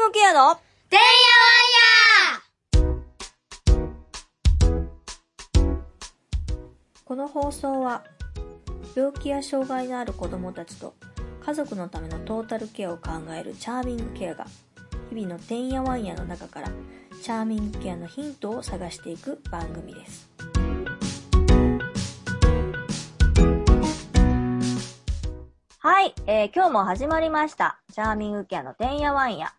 グケアのてんやわんこの放送は病気や障害のある子供たちと家族のためのトータルケアを考えるチャーミングケアが日々のてんやわんやの中からチャーミングケアのヒントを探していく番組です。はい、えー今日も始まりました。チャーミングケアのてんやわんや。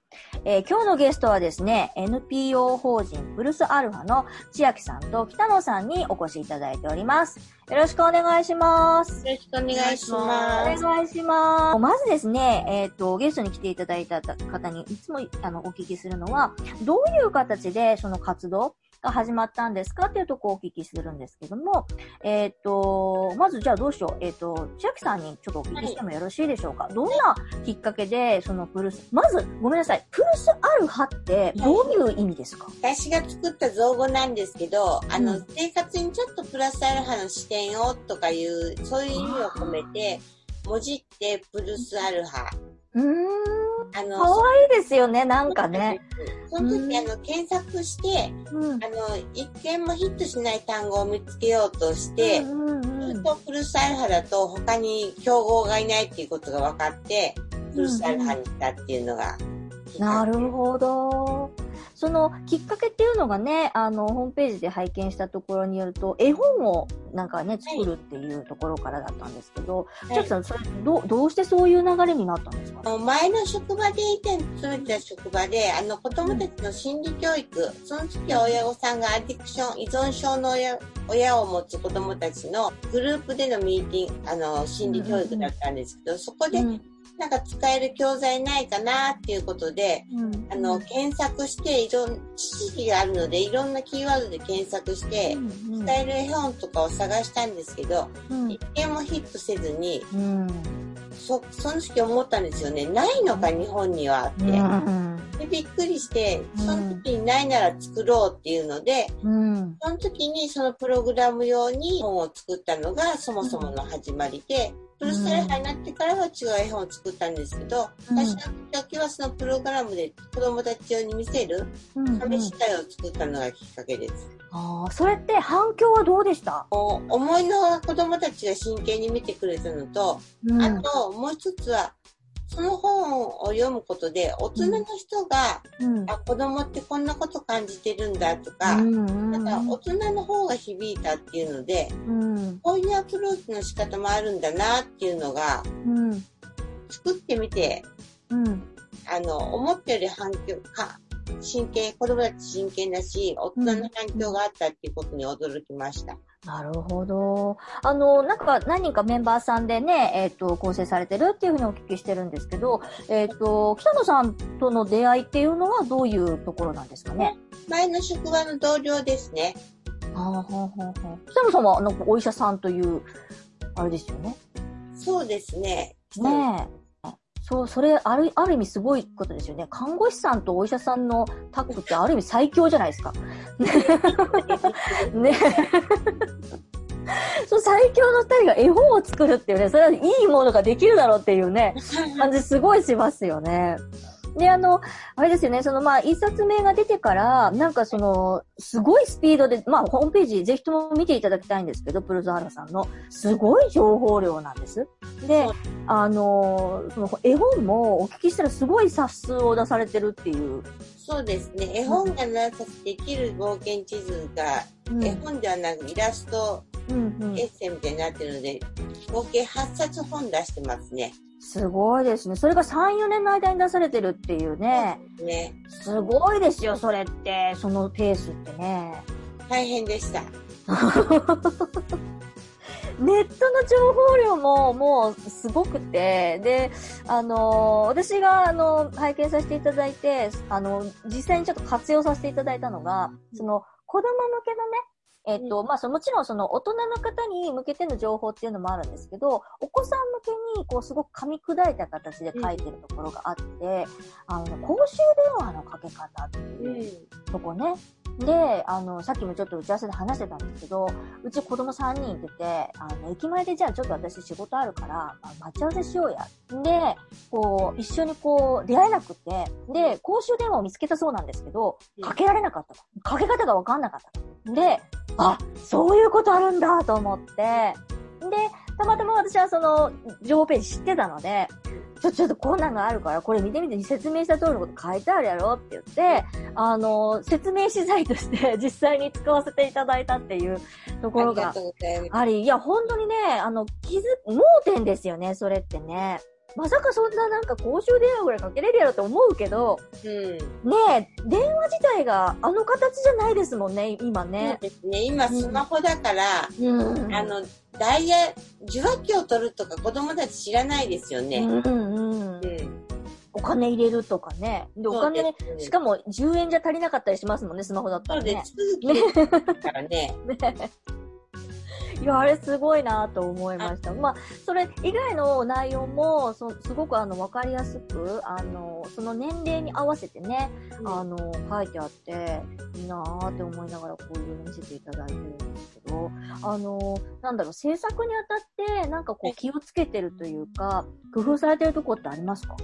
えー今日のゲストはですね、NPO 法人プルスアルファの千秋さんと北野さんにお越しいただいております。よろしくお願いします。よろしくお願いしおます。願いします。まずですね、えっ、と、ゲストに来ていただいた方にいつもあのお聞きするのは、どういう形でその活動が始まったんですかっていうとこをお聞きするんですけども、えっ、と、まずじゃあどうしよう。えっ、と、千秋さんにちょっとお聞きしてもよろしいでしょうか。どんなきっかけで、そのプルス、まず、ごめんなさい、プルスアルファってどういう意味ですか、私が作った造語なんですけど、あの、うん生活にちょっとプラスアルファの視点をとかいう、そういう意味を込めて、文字ってプルスアルファ。うーん。あの、かわいいですよね、なんかね。その時、うんあの、検索して、うん。あの、一見もヒットしない単語を見つけようとして、うんうんうんずっとプルスアルファだと他に競合がいないっていうことが分かって、プルスアルファにしたっていうのが、なるほど。そのきっかけっていうのがね、あの、ホームページで拝見したところによると、絵本をなんかね、作るっていうところからだったんですけど、い。ちゃきさん、それ、どう、どうしてそういう流れになったんですか？前の職場で以前勤めてた職場で、あの子供たちの心理教育、その時は親御さんがアディクション、依存症の親親を持つ子供たちのグループでのミーティング、あの、心理教育だったんですけど、そこでうんなんか使える教材ないかなっていうことで、うん。あの、検索して、いろん、知識があるので、いろんなキーワードで検索して、うん使える絵本とかを探したんですけど、うん。一件もヒットせずに、うん。そ、その時思ったんですよね。ないのか、日本にはって。うん。でびっくりして、うん。その時にないなら作ろうっていうので、うん。その時にそのプログラム用に本を作ったのがそもそもの始まりで、プルスタイハになってからは違う絵本を作ったんですけど、うん。私の時はそのプログラムで子供たち用に見せるうん試し会を作ったのがきっかけです。ああ、それって反響はどうでした？思いの子供たちが真剣に見てくれたのと、うん。あともう一つは、その本を読むことで大人の人が、うん。あ、子供ってこんなこと感じてるんだとか、なんか大人の方が響いたっていうので、うん。こういうアプローチの仕方もあるんだなっていうのが、うん。作ってみて、うん。あの、思ったより反響か、真剣、子供たち真剣だし、大人の反響があったっていうことに驚きました。なるほど。あの、なんか何人かメンバーさんでね、えっ、と、構成されてるっていうふうにお聞きしてるんですけど、えっ、と、北野さんとの出会いっていうのはどういうところなんですかね？前の職場の同僚ですね。はあ、はあ、はあ、はあ。北野さんは、あの、お医者さんという、あれですよね？そうですね。ねえ。そう、それ、ある、ある意味すごいことですよね。看護師さんとお医者さんのタッグってある意味最強じゃないですか。ね そう、最強の二人が絵本を作るっていうね、それはいいものができるだろうっていうね、感じすごいしますよね。で、あの、あれですよね、そのまあ、一冊目が出てから、なんかその、すごいスピードで、まあ、ホームページぜひとも見ていただきたいんですけど、プルズハラさんの、すごい情報量なんです。であの、その絵本もお聞きしたらすごい冊数を出されてるっていう。そうですね。絵本が何冊できる冒険地図が、うん絵本ではなくイラスト、うんうんエッセイみたいになってるので、合計8冊本出してますね。すごいですね。それが3、4年の間に出されてるっていうね。ね。すごいですよ、それって。そのペースってね。大変でした。ネットの情報量ももうすごくて、で、あの、私があの、拝見させていただいて、あの、実際にちょっと活用させていただいたのが、その、子供向けのね、えっと、まあ、そのもちろんその大人の方に向けての情報っていうのもあるんですけど、お子さん向けにこうすごく噛み砕いた形で書いてるところがあって、あの、公衆電話のかけ方ってう。いうん。とこね、で、あの、さっきもちょっと打ち合わせで話してたんですけど、うち子供3人いてて、あの、駅前でじゃあちょっと私仕事あるから、あ待ち合わせしようや。で、こう、一緒にこう、出会えなくて、で、公衆電話を見つけたそうなんですけど、かけられなかったと。かけ方がわかんなかったと。で、あ、そういうことあるんだと思って、で、たまたま私はその、情報ページ知ってたので、ちょ、ちょっとこんなんがあるから、これ見てみて説明した通りのこと書いてあるやろって言って、あの、説明資材として 実際に使わせていただいたっていうところが。あり、いや、本当にね、あの、気づ、盲点ですよね、それってね。まさかそんななんか公衆電話ぐらいかけれるやろと思うけど、うん。ねえ、電話自体があの形じゃないですもんね、今そうね。ですね。今、スマホだから、うん。あの、ダイヤ、受話器を取るとか子供たち知らないですよね。うんうん。うん。お金入れるとかね。で、お金ね、しかも10円じゃ足りなかったりしますもんね、スマホだったらね。そうです。すぐ切れるからね。ねいや、あれすごいなと思いました。まあ、それ以外の内容も、そすごくあの、わかりやすく、あの、その年齢に合わせてね、あの、書いてあって、いいなーって思いながらこういうの見せていただいてるんですけど、あの、なんだろう、制作にあたって、なんかこう気をつけてるというか、工夫されてるとこってありますか？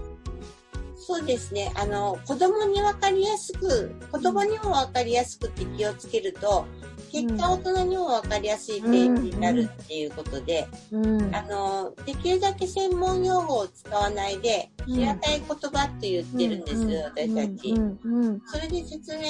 そうですね。あの、子供にわかりやすく、子供にもわかりやすくって気をつけると、結果大人にもわかりやすいページになるっていうことで、うん。あの、できるだけ専門用語を使わないで、うん。平たい言葉って言ってるんですよ、私たち。うん。うん。それで説明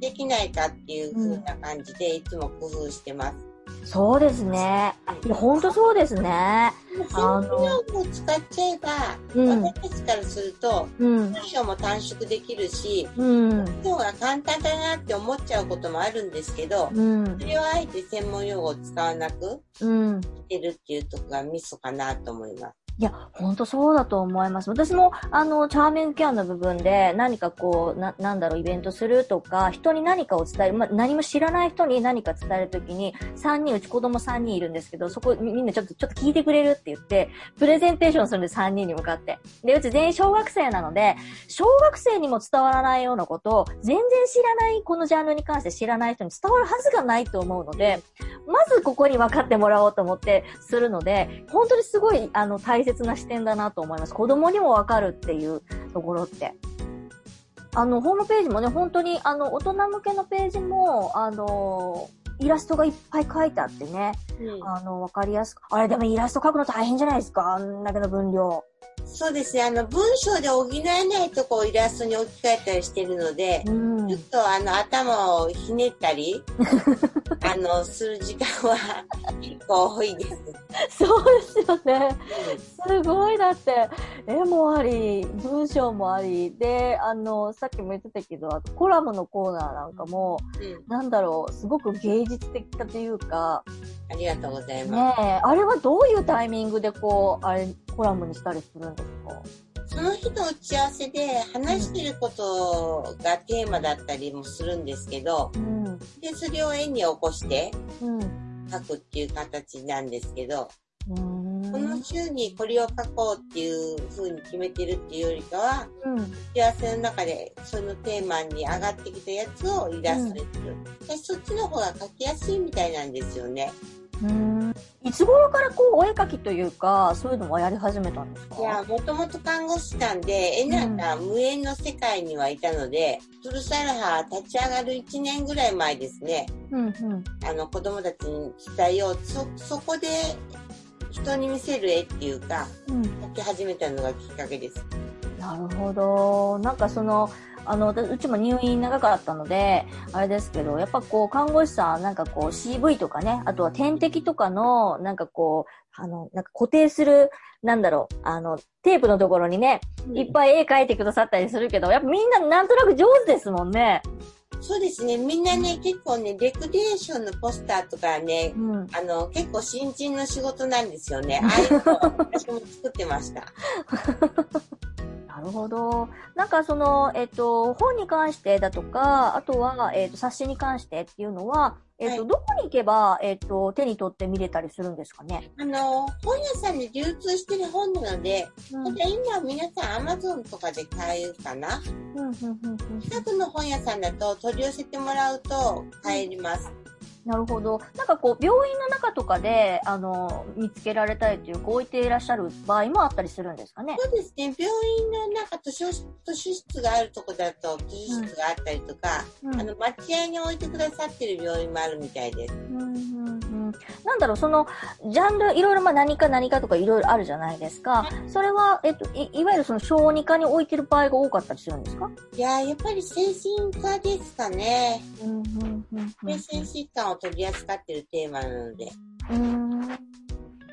できないかっていう風な感じで、いつも工夫してます。そうですね。いや、ほんとそうですね。専門用語を使っちゃえば、うん。私たちからすると、うん。文章も短縮できるし、うん。今日は簡単だなって思っちゃうこともあるんですけど、うんそ。れをあえて専門用語を使わなくうん。してるっていうところがミソかなと思います。いや、ほんとそうだと思います。私も、あの、チャーミングケアの部分で何かこう、な、なんだろう、イベントするとか、人に何かを伝える、ま、何も知らない人に何か伝えるときに、3人、うち子供3人いるんですけど、そこ、みんなちょっと、ちょっと聞いてくれるって言って、プレゼンテーションするんで、3人に向かって。で、うち全員小学生なので、小学生にも伝わらないようなことを、全然知らない、このジャンルに関して知らない人に伝わるはずがないと思うので、まずここに分かってもらおうと思ってするので、本当にすごい、あの、大切な視点だなと思います。子供にも分かるっていうところって。あの、ホームページもね、本当に、あの、大人向けのページも、あの、イラストがいっぱい書いてあってね、うんあの、分かりやすく。あれ、でもイラスト描くの大変じゃないですか？あんだけの分量。そうですね。あの、文章で補えないとこをイラストに置き換えたりしてるので、うんちょっ。とあの、頭をひねったり、あの、する時間は 結構多いです。そうですよね。すごいだって、絵もあり、文章もあり、で、あの、さっきも言ってたけど、あとコラムのコーナーなんかも、うん。なんだろう、すごく芸術的かというか、ありがとうございます。ねえ、あれはどういうタイミングでこう、あれ、コラムにしたりするんですか？その日の打ち合わせで話してることがテーマだったりもするんですけど、うん。で、それを絵に起こしてうん。書くっていう形なんですけど。この週にこれを書こうっていう風に決めてるっていうよりかは、うん。打ち合わせの中でそのテーマに上がってきたやつをイラストにする。でそっちの方が書きやすいみたいなんですよね。うーん。いつ頃からこう、お絵描きというか、そういうのもやり始めたんですか？いや、もともと看護師さんで、絵なんか無縁の世界にはいたので、トゥルサルハ立ち上がる1年ぐらい前ですね、うん、うん。あの子供たちに伝えよう。そ、そこで人に見せる絵っていうか、うん。描き始めたのがきっかけです。なるほど。なんかその、あの、私うちも入院長かったので、あれですけど、やっぱこう、看護師さん、なんかこう、CV とかね、あとは点滴とかの、なんかこう、あの、なんか固定する、なんだろう、あの、テープのところにね、いっぱい絵描いてくださったりするけど、やっぱみんななんとなく上手ですもんね。そうですね。みんなね、結構ね、レクリエーションのポスターとかね、うん。あの、結構新人の仕事なんですよね。ああいうの私も作ってました。なるほど。なんかその、えっと、本に関してだとか、あとは、えっと、冊子に関してっていうのは、えっ、と、はいどこに行けば、えっ、と、手に取って見れたりするんですかね？あの、本屋さんで流通してる本なので、うん、今皆さん Amazon とかで買えるかな？うん、うん、うん。近くの本屋さんだと取り寄せてもらうと買えます。なるほど。なんかこう、病院の中とかで、あの、見つけられたりというか、置いていらっしゃる場合もあったりするんですかね？そうですね、病院のなんか図書図書室があるとこだと図書室があったりとか、うん、あの、待合に置いてくださってる病院もあるみたいです。うんうんうんなんだろう、その、ジャンル、いろいろ、まあ何か何かとかいろいろあるじゃないですか。それは、えっと、いいわゆるその小児科に置いてる場合が多かったりするんですか？いやー、やっぱり精神科ですかね。うんうんうん精神疾患を取り扱ってるテーマなので。うん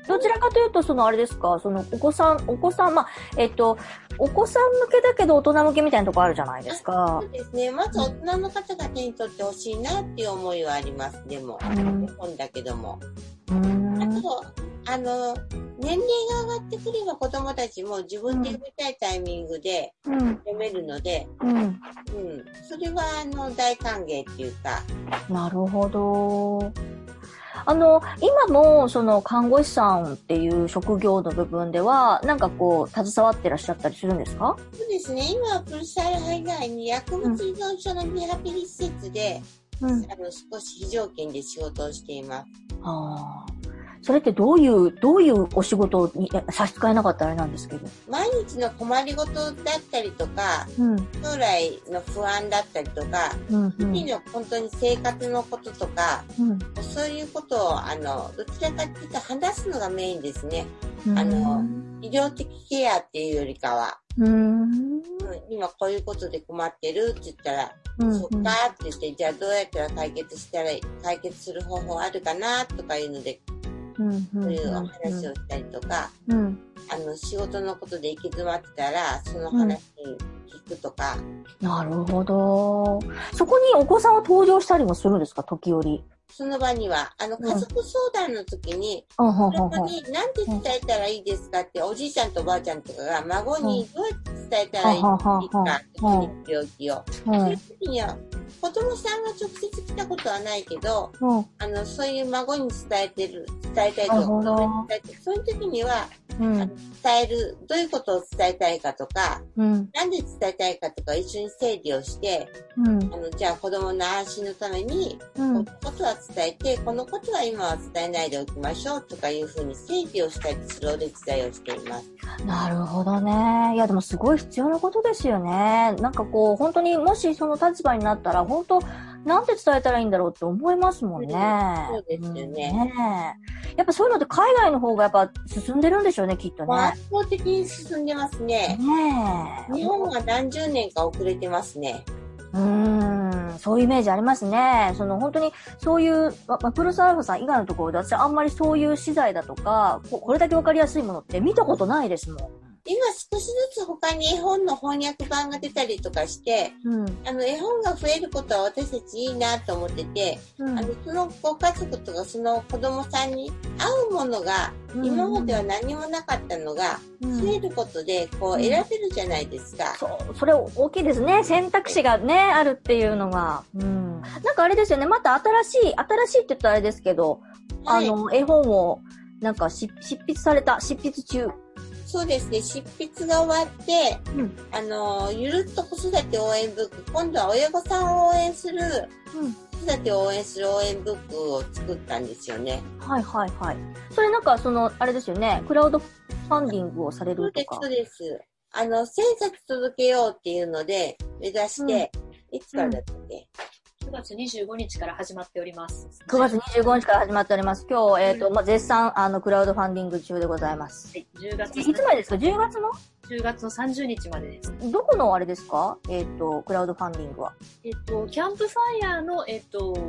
どちらかというと、そのあれですか、そのお子さん、お子さん、まあ、えっと、お子さん向けだけど大人向けみたいなとこあるじゃないですかそ。うですね。まず大人の方が手に取ってほしいなっていう思いはあります。でも、うん本だけども。うんあと、あの、年齢が上がってくれば子供たちも自分で読みたいタイミングでうん。読めるので、うん。うん。それは、あの、大歓迎っていうか、なるほど。あの、今も、その、看護師さんっていう職業の部分では、なんかこう、携わってらっしゃったりするんですか？そうですね。今はプルサルハ以外に薬物依存症のリハビリ施設で、うん。あの、少し非常勤で仕事をしています。ああ。それってどういう、どういうお仕事にえ差し支えなかったらあれなんですけど。毎日の困りごとだったりとか、うん。将来の不安だったりとか、うん。うん日々の本当に生活のこととか、うん。そういうことを、あの、どちらかっていうと話すのがメインですね。うん。あの医療的ケアっていうよりかは、うん。うん今こういうことで困ってるって言ったら、うん。そっかって言って、じゃあどうやったら解決したら、解決する方法あるかなとかいうので、うん。そういうお話をしたりとか、うん。あの、仕事のことで行き詰まってたら、その話聞くとか、なるほど。そこにお子さんは登場したりもするんですか時折。その場には、あの、ん家族相談の時に、あははは。そこに何て伝えたらいいですかって、おじいちゃんとおばあちゃんとかが孫にどうやって伝えたらいいかはっていう病気を。そううんいう。時には、子供さんが直接来たことはないけど、うん。あの、そういう孫に伝えてる、伝えたいと子供に伝えてるそういう時には、うん。伝える、どういうことを伝えたいかとか、うん。なんで伝えたいかとか一緒に整理をして、うん。あの、じゃあ子供の安心のために、うん。このことは伝えて、このことは今は伝えないでおきましょうとかいうふうに整理をしたりするお手伝いをしています。なるほどね。いや、でもすごい必要なことですよね。なんかこう、本当にもしその立場になったら、本当、なんて伝えたらいいんだろうって思いますもんね。うんそうですよねんねやっぱそういうのって海外の方がやっぱ進んでるんでしょうね、きっとね。圧倒的に進んでますね。ねえ。日本は何十年か遅れてますね。うん、そういうイメージありますね。その本当にそういう、ま、プロスアルファさん以外のところで私あんまりそういう資材だとか、ここれだけわかりやすいものって見たことないですもん。今少しずつ他に絵本の翻訳版が出たりとかして、うん。あの絵本が増えることは私たちいいなと思ってて、うんあのそのご家族とかその子供さんに合うものが今までは何もなかったのがうん増えることでこううん選べるじゃないですか。そう、それ大きいですね。選択肢がね、あるっていうのが。うん。なんかあれですよね。また新しい、新しいって言ったらあれですけど、はいあの、絵本を、なんかし執筆された、執筆中。そうですね、執筆が終わって、うんあの、ゆるっと子育て応援ブック、今度は親御さんを応援する、うん。子育てを応援する応援ブックを作ったんですよね。はいはいはい。それなんかその、あれですよね。クラウドファンディングをされそうです、るとかそう。です。あの、1000冊届けようっていうので、目指して、いつからだったっけ、9月25日から始まっております。9月25日から始まっております。今日、えっ、と、まあ、絶賛、あの、クラウドファンディング中でございます。はい、10月いつまでですか ?10 月の？10月の30日までです。どこのあれですか？えっ、と、クラウドファンディングは。えっと、キャンプファイヤーの、えっと、グ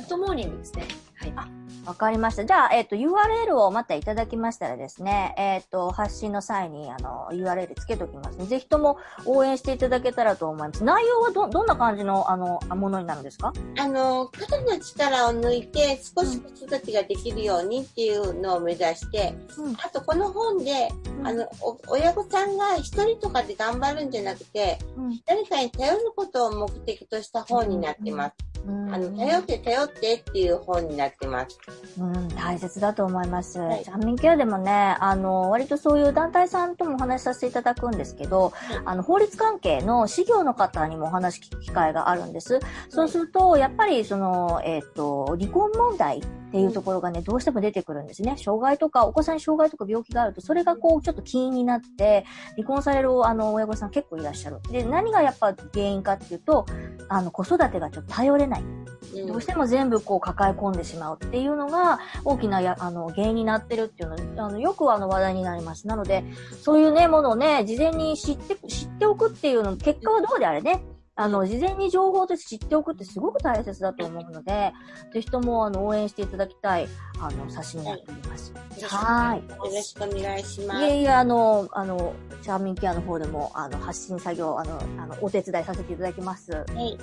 ッドモーニングですね。はい。わかりました。じゃあ、えっ、と、URL をまたいただきましたらですね、えっ、と、発信の際に、あの、URL つけときますので、ぜひとも応援していただけたらと思います。内容はど、どんな感じの、あの、ものになるんですか？あの、肩の力を抜いて少し子育てができるようにっていうのを目指して、うんあとこの本で、あの、お親御さんが一人とかで頑張るんじゃなくて、うん誰かに頼ることを目的とした本になってます。うんあの、頼って頼ってっていう本になってます。うん、大切だと思います。はいジャンミンケアでもね、あの、割とそういう団体さんともお話しさせていただくんですけど、あの、法律関係の事業の方にもお話聞く機会があるんです。そうすると、やっぱりその、えっ、と、離婚問題っていうところがね、どうしても出てくるんですね。障害とか、お子さんに障害とか病気があると、それがこう、ちょっと起因になって、離婚される、あの、親御さん結構いらっしゃる。で、何がやっぱ原因かっていうと、あの、子育てがちょっと頼れない。うんどうしても全部こう抱え込んでしまうっていうのが大きなやあの原因になってるっていうのあのよくあの話題になります。なので、そういうね、ものをね、事前に知って、知っておくっていうの、結果はどうであれね、あの、事前に情報として知っておくってすごく大切だと思うので、ぜひともあの応援していただきたい、あの、冊子になっております。はーい。よろしくお願いします。いえいえ、あの、あの、チャーミンケアの方でも、あの、発信作業、あの、あの、お手伝いさせていただきます。はい。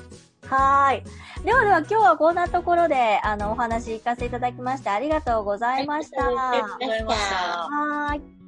はーい。ではでは今日はこんなところで、あの、お話行かせていただきましてありがとうございました。ありがとうはございましたありがとうございました。ーい。